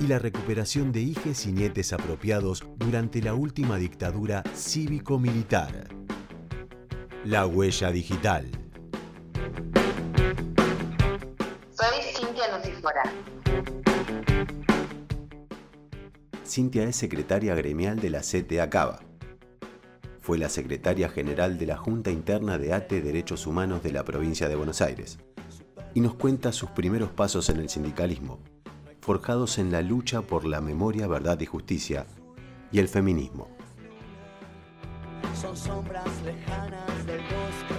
y la recuperación de hijes y nietes apropiados durante la última dictadura cívico-militar. La huella digital. Soy Cintia Lucifora. Cintia es secretaria gremial de la CTA Cava. Fue la secretaria general de la Junta Interna de ATE Derechos Humanos de la provincia de Buenos Aires y nos cuenta sus primeros pasos en el sindicalismo, forjados en la lucha por la memoria, verdad y justicia y el feminismo. Son sombras lejanas del bosque.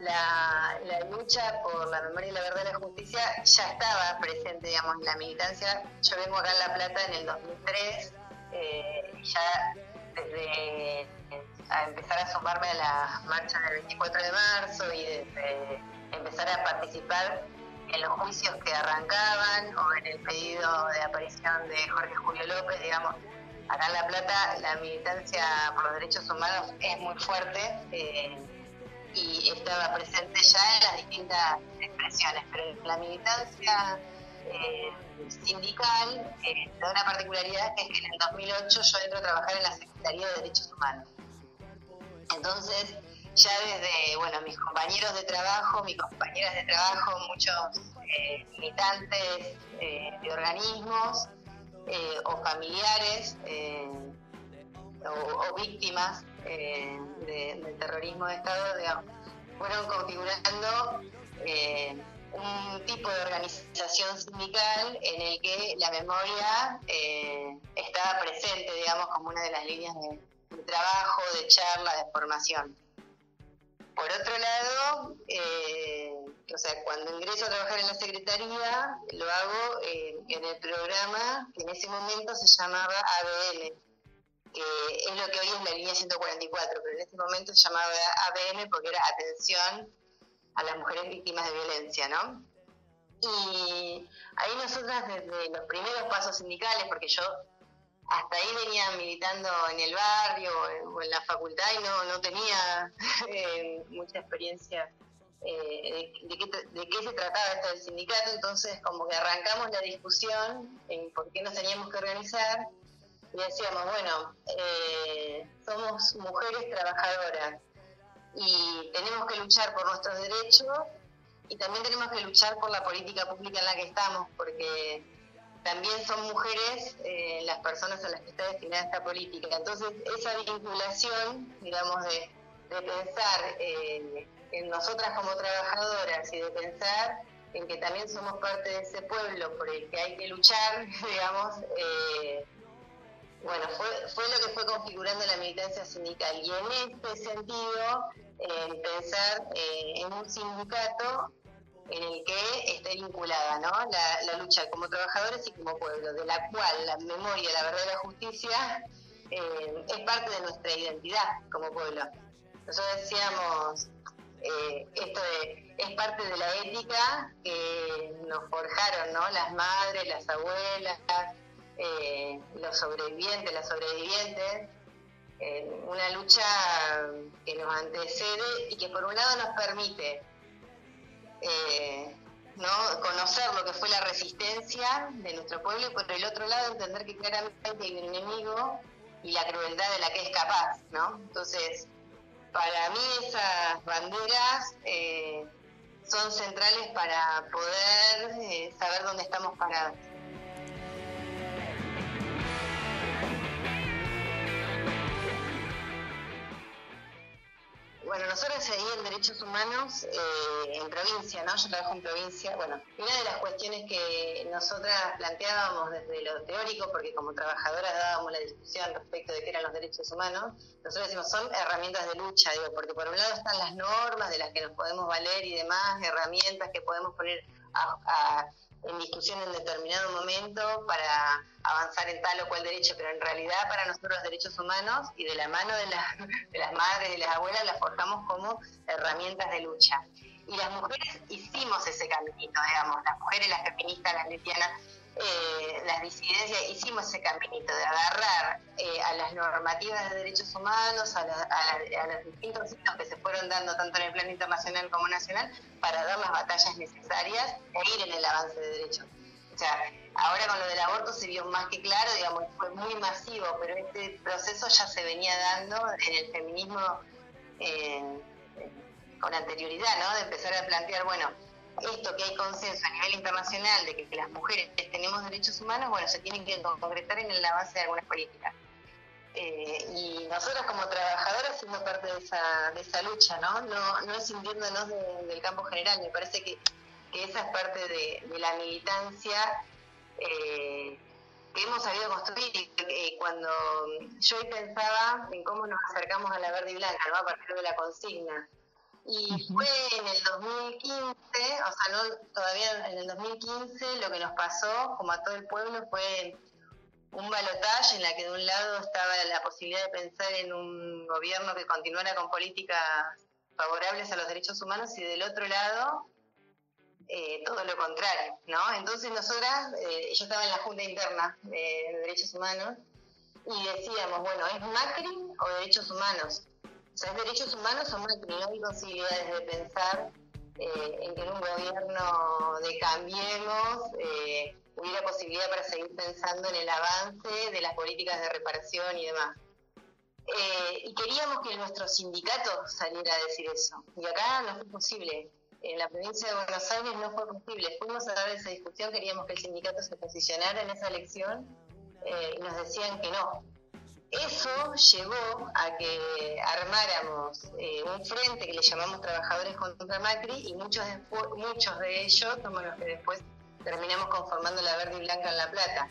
La, la, lucha por la memoria y la verdad y la justicia ya estaba presente, digamos, en la militancia. Yo vengo acá en La Plata en el 2003, eh, ya desde a empezar a sumarme a la marcha del 24 de marzo y desde empezar a participar en los juicios que arrancaban o en el pedido de aparición de Jorge Julio López, digamos, acá en La Plata la militancia por los derechos humanos es muy fuerte eh, y estaba presente ya en las distintas expresiones, pero la militancia eh, sindical eh, da una particularidad que es que en el 2008 yo entro a trabajar en la Secretaría de Derechos Humanos. Entonces, ya desde, bueno, mis compañeros de trabajo, mis compañeras de trabajo, muchos eh, militantes eh, de organismos eh, o familiares o, víctimas del terrorismo de Estado, digamos, fueron configurando un tipo de organización sindical en el que la memoria estaba presente, digamos, como una de las líneas de trabajo, de charla, de formación. Por otro lado, eh, o sea, cuando ingreso a trabajar en la Secretaría, lo hago eh, en el programa que en ese momento se llamaba ABN, que es lo que hoy es la línea 144, pero en ese momento se llamaba ABN porque era atención a las mujeres víctimas de violencia, ¿no? Y ahí nosotras desde los primeros pasos sindicales, porque yo hasta ahí venía militando en el barrio o en la facultad y no, no tenía eh, mucha experiencia eh, de, qué, se trataba esto del sindicato, entonces como que arrancamos la discusión en por qué nos teníamos que organizar y decíamos, bueno, eh, somos mujeres trabajadoras y tenemos que luchar por nuestros derechos y también tenemos que luchar por la política pública en la que estamos, porque también son mujeres eh, las personas a las que está destinada esta política. Entonces, esa vinculación, digamos, de, pensar eh, en nosotras como trabajadoras y de pensar en que también somos parte de ese pueblo por el que hay que luchar, digamos, eh, bueno, fue, fue lo que fue configurando la militancia sindical. Y en este sentido, pensar en un sindicato en el que esté vinculada ¿no? la, lucha como trabajadores y como pueblo, de la cual la memoria, la verdad y la justicia eh, es parte de nuestra identidad como pueblo. Nosotros decíamos, eh, esto es parte de la ética que nos forjaron ¿no? las madres, las abuelas, eh, los sobrevivientes, las sobrevivientes, una lucha que nos antecede y que por un lado nos permite eh, ¿no? conocer lo que fue la resistencia de nuestro pueblo y por el otro lado entender que claramente hay un enemigo y la crueldad de la que es capaz, ¿no? Entonces, para mí esas banderas eh, son centrales para poder eh, saber dónde estamos parados. Bueno, nosotros ahí en Derechos Humanos, eh, en provincia, ¿no? Yo trabajo en provincia. Bueno, una de las cuestiones que nosotras planteábamos desde lo teórico, porque como trabajadoras dábamos la discusión respecto de qué eran los derechos humanos, nosotros decimos son herramientas de lucha, digo, porque por un lado están las normas de las que nos podemos valer y demás, herramientas que podemos poner a, en discusión en determinado momento para avanzar en tal o cual derecho, pero en realidad para nosotros los derechos humanos y de la mano de, de las madres y las abuelas las forjamos como herramientas de lucha. Y las mujeres hicimos ese caminito, digamos, las mujeres, las feministas, las lesbianas, eh, las disidencias, hicimos ese caminito de agarrar eh, a las normativas de derechos humanos, a, los distintos hitos que se fueron dando tanto en el plano internacional como nacional, para dar las batallas necesarias e ir en el avance de derechos. O sea, ahora con lo del aborto se vio más que claro, digamos, fue muy masivo, pero este proceso ya se venía dando en el feminismo eh, con anterioridad, ¿no? De empezar a plantear, bueno, esto que hay consenso a nivel internacional de que, las mujeres tenemos derechos humanos, bueno, se tienen que concretar en la base de algunas políticas. Eh, y nosotros como trabajadoras siendo parte de esa, de esa lucha, ¿no? No, no escindiéndonos del campo general, me parece que, esa es parte de, la militancia eh, que hemos sabido construir y cuando yo pensaba en cómo nos acercamos a la verde y blanca, ¿no? A partir de la consigna y fue en el 2015, o sea, no, todavía en el 2015 lo que nos pasó, como a todo el pueblo, fue un balotaje en la que de un lado estaba la posibilidad de pensar en un gobierno que continuara con políticas favorables a los derechos humanos y del otro lado eh, todo lo contrario, ¿no? Entonces nosotras, eh, yo estaba en la Junta Interna de Derechos Humanos y decíamos, bueno, ¿es Macri o Derechos Humanos? O sea, derechos humanos son Macri, no hay posibilidades de pensar eh, en que en un gobierno de Cambiemos eh, hubiera posibilidad para seguir pensando en el avance de las políticas de reparación y demás. Eh, y queríamos que nuestro sindicato saliera a decir eso. Y acá no fue posible. En la provincia de Buenos Aires no fue posible. Fuimos a dar esa discusión, queríamos que el sindicato se posicionara en esa elección y nos decían que no, eso llevó a que armáramos eh, un frente que le llamamos Trabajadores contra Macri y muchos, muchos de ellos somos los que después terminamos conformando la verde y blanca en La Plata.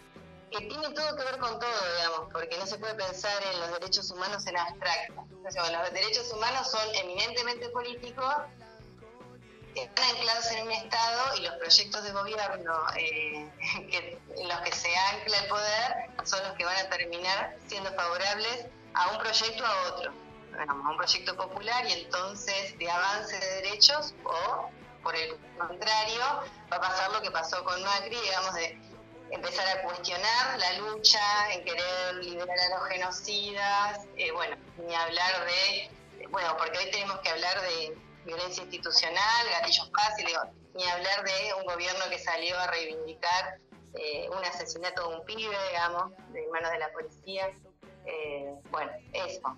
Que tiene todo que ver con todo, digamos, porque no se puede pensar en los derechos humanos en abstracto. los derechos humanos son eminentemente políticos están anclados en un Estado y los proyectos de gobierno eh, en los que se ancla el poder son los que van a terminar siendo favorables a un proyecto a otro, a un proyecto popular y entonces de avance de derechos o por el contrario va a pasar lo que pasó con Macri, digamos, de empezar a cuestionar la lucha, en querer liberar a los genocidas, eh, bueno, ni hablar de, bueno, porque hoy tenemos que hablar de violencia institucional, gatillos fáciles, ni hablar de un gobierno que salió a reivindicar eh, un asesinato de un pibe, digamos, de manos de la policía. Eh, bueno, eso.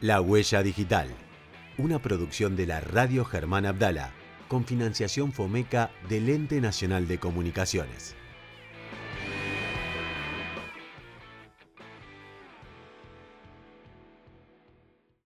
La Huella Digital, una producción de la Radio Germán Abdala, con financiación FOMECA del Ente Nacional de Comunicaciones.